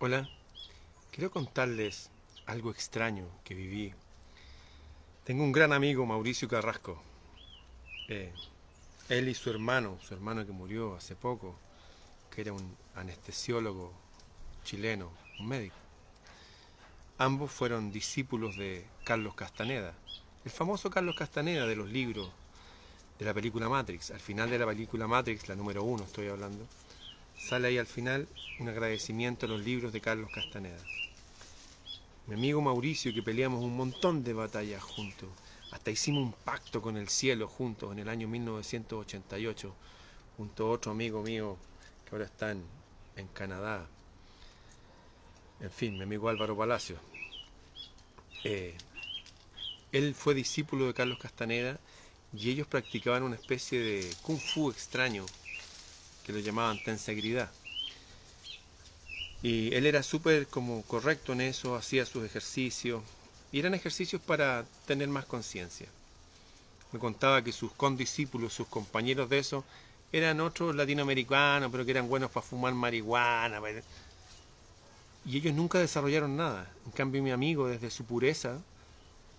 Hola, quiero contarles algo extraño que viví. Tengo un gran amigo, Mauricio Carrasco. Eh, él y su hermano, su hermano que murió hace poco, que era un anestesiólogo chileno, un médico. Ambos fueron discípulos de Carlos Castaneda, el famoso Carlos Castaneda de los libros de la película Matrix. Al final de la película Matrix, la número uno estoy hablando, sale ahí al final un agradecimiento a los libros de Carlos Castaneda. Mi amigo Mauricio, que peleamos un montón de batallas juntos, hasta hicimos un pacto con el cielo juntos en el año 1988, junto a otro amigo mío que ahora está en, Canadá. En fin, mi amigo Álvaro Palacio. Eh, él fue discípulo de Carlos Castaneda y ellos practicaban una especie de kung fu extraño que lo llamaban tensegridad. Y él era súper como correcto en eso, hacía sus ejercicios, y eran ejercicios para tener más conciencia. Me contaba que sus condiscípulos, sus compañeros de eso, eran otros latinoamericanos, pero que eran buenos para fumar marihuana. Y ellos nunca desarrollaron nada. En cambio, mi amigo, desde su pureza,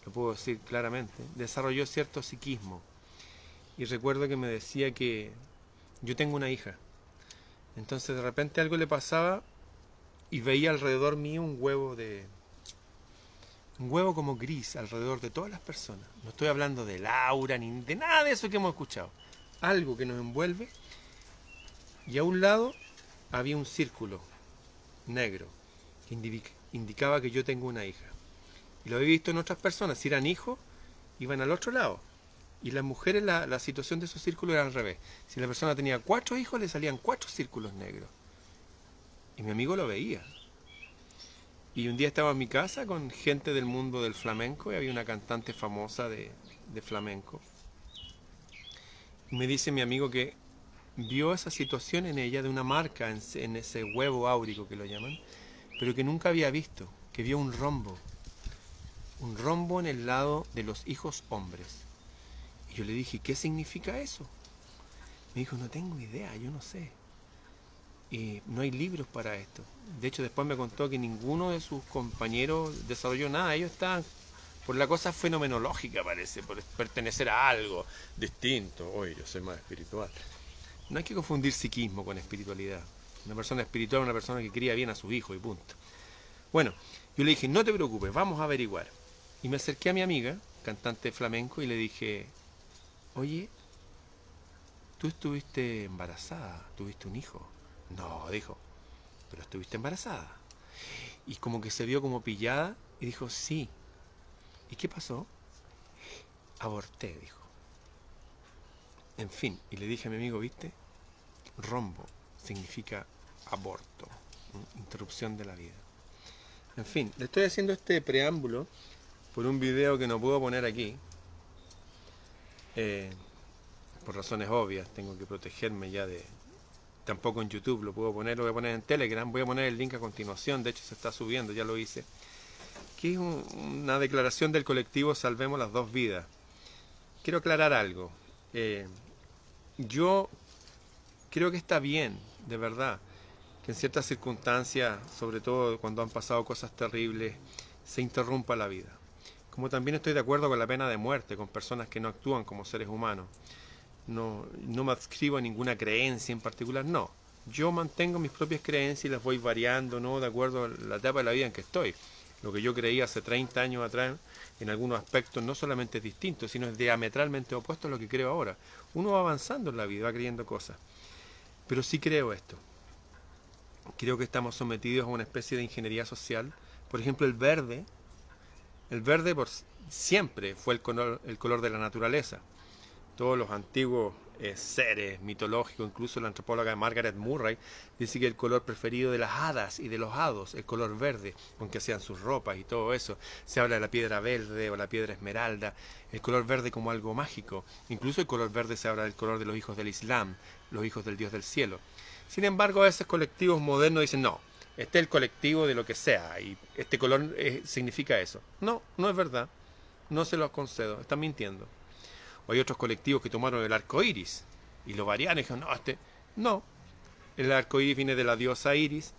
lo puedo decir claramente, desarrolló cierto psiquismo. Y recuerdo que me decía que yo tengo una hija. Entonces de repente algo le pasaba y veía alrededor mío un huevo de... Un huevo como gris alrededor de todas las personas. No estoy hablando de Laura ni de nada de eso que hemos escuchado. Algo que nos envuelve. Y a un lado había un círculo negro que indicaba que yo tengo una hija. Y lo he visto en otras personas. Si eran hijos, iban al otro lado. Y las mujeres, la, situación de esos círculos era al revés. Si la persona tenía cuatro hijos, le salían cuatro círculos negros. Y mi amigo lo veía. Y un día estaba en mi casa con gente del mundo del flamenco y había una cantante famosa de, flamenco. Me dice mi amigo que vio esa situación en ella de una marca en, en ese huevo áurico que lo llaman, pero que nunca había visto, que vio un rombo. Un rombo en el lado de los hijos hombres yo le dije, ¿qué significa eso? Me dijo, no tengo idea, yo no sé. Y no hay libros para esto. De hecho, después me contó que ninguno de sus compañeros desarrolló nada. Ellos estaban por la cosa fenomenológica, parece, por pertenecer a algo distinto. Oye, yo soy más espiritual. No hay que confundir psiquismo con espiritualidad. Una persona espiritual es una persona que cría bien a su hijo y punto. Bueno, yo le dije, no te preocupes, vamos a averiguar. Y me acerqué a mi amiga, cantante flamenco, y le dije, oye, tú estuviste embarazada, tuviste un hijo. No, dijo, pero estuviste embarazada. Y como que se vio como pillada y dijo, sí. ¿Y qué pasó? Aborté, dijo. En fin, y le dije a mi amigo, ¿viste? Rombo significa aborto, interrupción de la vida. En fin, le estoy haciendo este preámbulo por un video que no puedo poner aquí, eh, por razones obvias, tengo que protegerme ya de... Tampoco en YouTube lo puedo poner, lo voy a poner en Telegram, voy a poner el link a continuación, de hecho se está subiendo, ya lo hice. Que es una declaración del colectivo Salvemos las dos vidas. Quiero aclarar algo. Eh, yo creo que está bien, de verdad, que en ciertas circunstancias, sobre todo cuando han pasado cosas terribles, se interrumpa la vida como también estoy de acuerdo con la pena de muerte, con personas que no actúan como seres humanos. No, no me adscribo a ninguna creencia en particular, no. Yo mantengo mis propias creencias y las voy variando, ¿no? De acuerdo a la etapa de la vida en que estoy. Lo que yo creía hace 30 años atrás, en algunos aspectos, no solamente es distinto, sino es diametralmente opuesto a lo que creo ahora. Uno va avanzando en la vida, va creyendo cosas. Pero sí creo esto. Creo que estamos sometidos a una especie de ingeniería social. Por ejemplo, el verde el verde por siempre fue el color, el color de la naturaleza. Todos los antiguos eh, seres mitológicos, incluso la antropóloga Margaret Murray, dice que el color preferido de las hadas y de los hados, el color verde, aunque hacían sus ropas y todo eso. Se habla de la piedra verde o la piedra esmeralda, el color verde como algo mágico. Incluso el color verde se habla del color de los hijos del Islam, los hijos del Dios del cielo. Sin embargo, esos colectivos modernos dicen no, este es el colectivo de lo que sea y este color eh, significa eso. No, no es verdad. No se lo concedo, están mintiendo. O hay otros colectivos que tomaron el arco iris y lo variaron y dijeron, no, este. No, el arco iris viene de la diosa Iris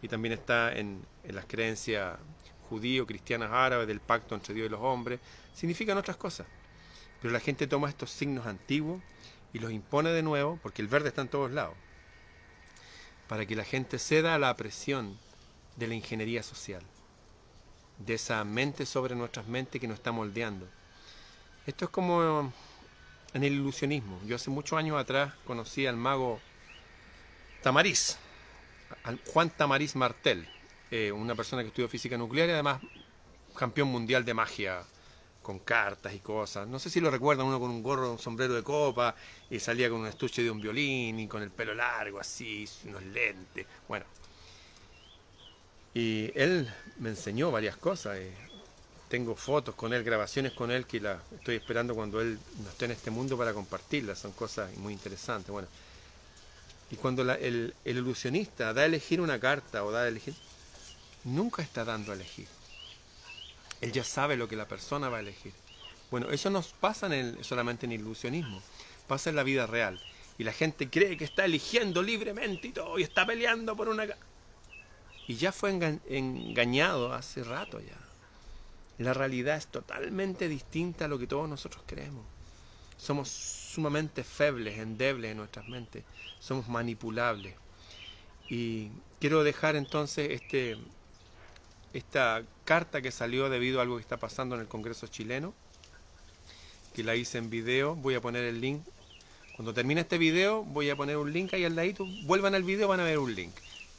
y también está en, en las creencias judío, cristianas árabes del pacto entre Dios y los hombres, significan otras cosas. Pero la gente toma estos signos antiguos y los impone de nuevo, porque el verde está en todos lados, para que la gente ceda a la presión de la ingeniería social, de esa mente sobre nuestras mentes que nos está moldeando. Esto es como en el ilusionismo. Yo hace muchos años atrás conocí al mago Tamariz, Juan Tamariz Martel, eh, una persona que estudió física nuclear y además campeón mundial de magia con cartas y cosas. No sé si lo recuerdan uno con un gorro, un sombrero de copa y salía con un estuche de un violín y con el pelo largo así, unos lentes. Bueno. Y él me enseñó varias cosas. Eh. Tengo fotos con él, grabaciones con él que la estoy esperando cuando él no esté en este mundo para compartirlas. Son cosas muy interesantes. Bueno. Y cuando el, el ilusionista da a elegir una carta o da a elegir, nunca está dando a elegir él ya sabe lo que la persona va a elegir. Bueno, eso no pasa en solamente en ilusionismo, pasa en la vida real. Y la gente cree que está eligiendo libremente y todo, y está peleando por una... Y ya fue engañado hace rato ya. La realidad es totalmente distinta a lo que todos nosotros creemos. Somos sumamente febles, endebles en nuestras mentes. Somos manipulables. Y quiero dejar entonces este, esta carta que salió debido a algo que está pasando en el Congreso chileno, que la hice en video, voy a poner el link. Cuando termine este video voy a poner un link ahí al ladito, vuelvan al video van a ver un link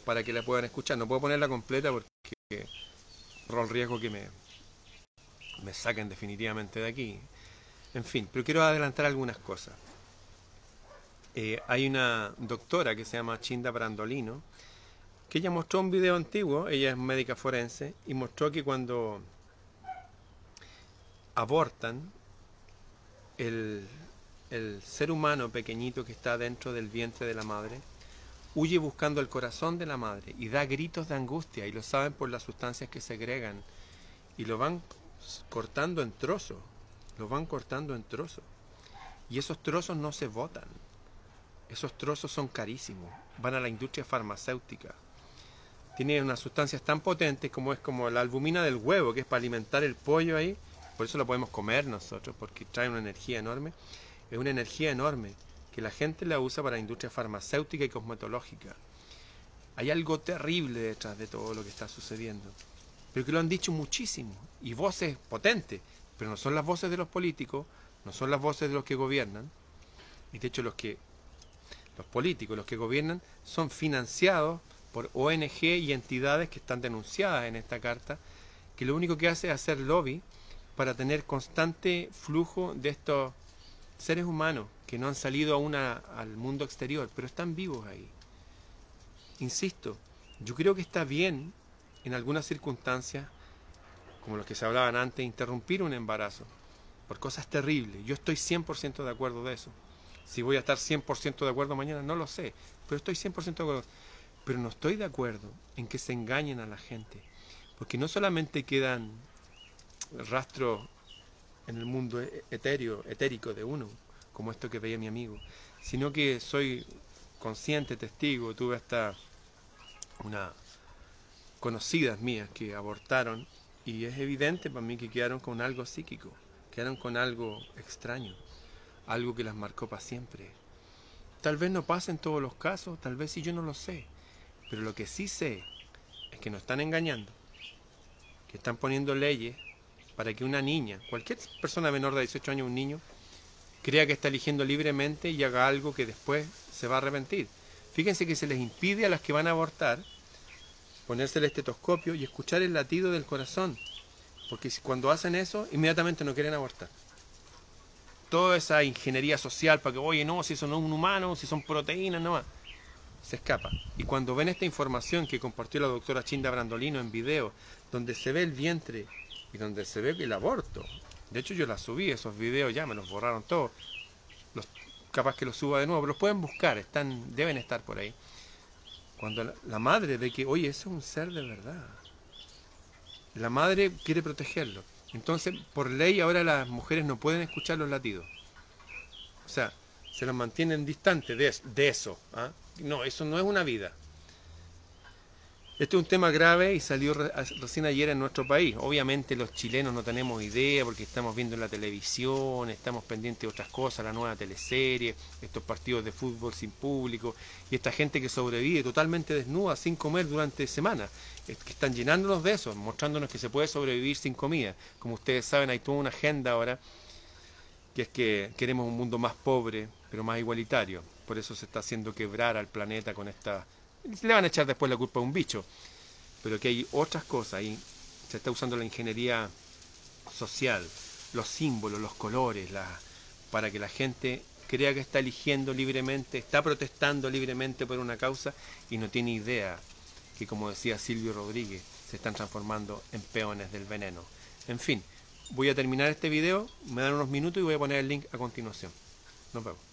para que la puedan escuchar. No puedo ponerla completa porque el riesgo que me, me saquen definitivamente de aquí. En fin, pero quiero adelantar algunas cosas. Eh, hay una doctora que se llama Chinda Brandolino, que ella mostró un video antiguo, ella es médica forense, y mostró que cuando abortan, el, el ser humano pequeñito que está dentro del vientre de la madre, huye buscando el corazón de la madre y da gritos de angustia, y lo saben por las sustancias que segregan, y lo van cortando en trozos, lo van cortando en trozos. Y esos trozos no se botan, esos trozos son carísimos, van a la industria farmacéutica tiene unas sustancias tan potentes como es como la albumina del huevo, que es para alimentar el pollo ahí, por eso lo podemos comer nosotros, porque trae una energía enorme. Es una energía enorme que la gente la usa para la industria farmacéutica y cosmetológica. Hay algo terrible detrás de todo lo que está sucediendo, pero que lo han dicho muchísimo, y voces potentes, pero no son las voces de los políticos, no son las voces de los que gobiernan, y de hecho los que los políticos, los que gobiernan, son financiados por ONG y entidades que están denunciadas en esta carta, que lo único que hace es hacer lobby para tener constante flujo de estos seres humanos que no han salido aún al mundo exterior, pero están vivos ahí. Insisto, yo creo que está bien en algunas circunstancias, como los que se hablaban antes, interrumpir un embarazo por cosas terribles. Yo estoy 100% de acuerdo de eso. Si voy a estar 100% de acuerdo mañana, no lo sé, pero estoy 100% de acuerdo. Pero no estoy de acuerdo en que se engañen a la gente, porque no solamente quedan rastros en el mundo e-, etéreo, etérico de uno, como esto que veía mi amigo, sino que soy consciente, testigo, tuve hasta una conocidas mías que abortaron y es evidente para mí que quedaron con algo psíquico, quedaron con algo extraño, algo que las marcó para siempre. Tal vez no pase en todos los casos, tal vez si yo no lo sé, pero lo que sí sé es que nos están engañando, que están poniendo leyes para que una niña, cualquier persona menor de 18 años, un niño, crea que está eligiendo libremente y haga algo que después se va a arrepentir. Fíjense que se les impide a las que van a abortar ponerse el estetoscopio y escuchar el latido del corazón, porque cuando hacen eso, inmediatamente no quieren abortar. Toda esa ingeniería social para que, oye, no, si son un humano, si son proteínas, no más se escapa. Y cuando ven esta información que compartió la doctora Chinda Brandolino en video, donde se ve el vientre y donde se ve el aborto, de hecho yo la subí, esos videos ya me los borraron todos, los, capaz que los suba de nuevo, pero los pueden buscar, están, deben estar por ahí. Cuando la, madre ve que, oye, ese es un ser de verdad, la madre quiere protegerlo. Entonces, por ley ahora las mujeres no pueden escuchar los latidos. O sea, se los mantienen distantes de, de eso. ¿ah? No, eso no es una vida. Este es un tema grave y salió recién ayer en nuestro país. Obviamente los chilenos no tenemos idea porque estamos viendo en la televisión, estamos pendientes de otras cosas, la nueva teleserie, estos partidos de fútbol sin público y esta gente que sobrevive totalmente desnuda, sin comer durante semanas, que están llenándonos de eso, mostrándonos que se puede sobrevivir sin comida. Como ustedes saben, hay toda una agenda ahora que es que queremos un mundo más pobre, pero más igualitario. Por eso se está haciendo quebrar al planeta con esta le van a echar después la culpa a un bicho, pero que hay otras cosas, ahí se está usando la ingeniería social, los símbolos, los colores, para que la gente crea que está eligiendo libremente, está protestando libremente por una causa y no tiene idea que, como decía Silvio Rodríguez, se están transformando en peones del veneno. En fin, voy a terminar este video, me dan unos minutos y voy a poner el link a continuación. Nos vemos.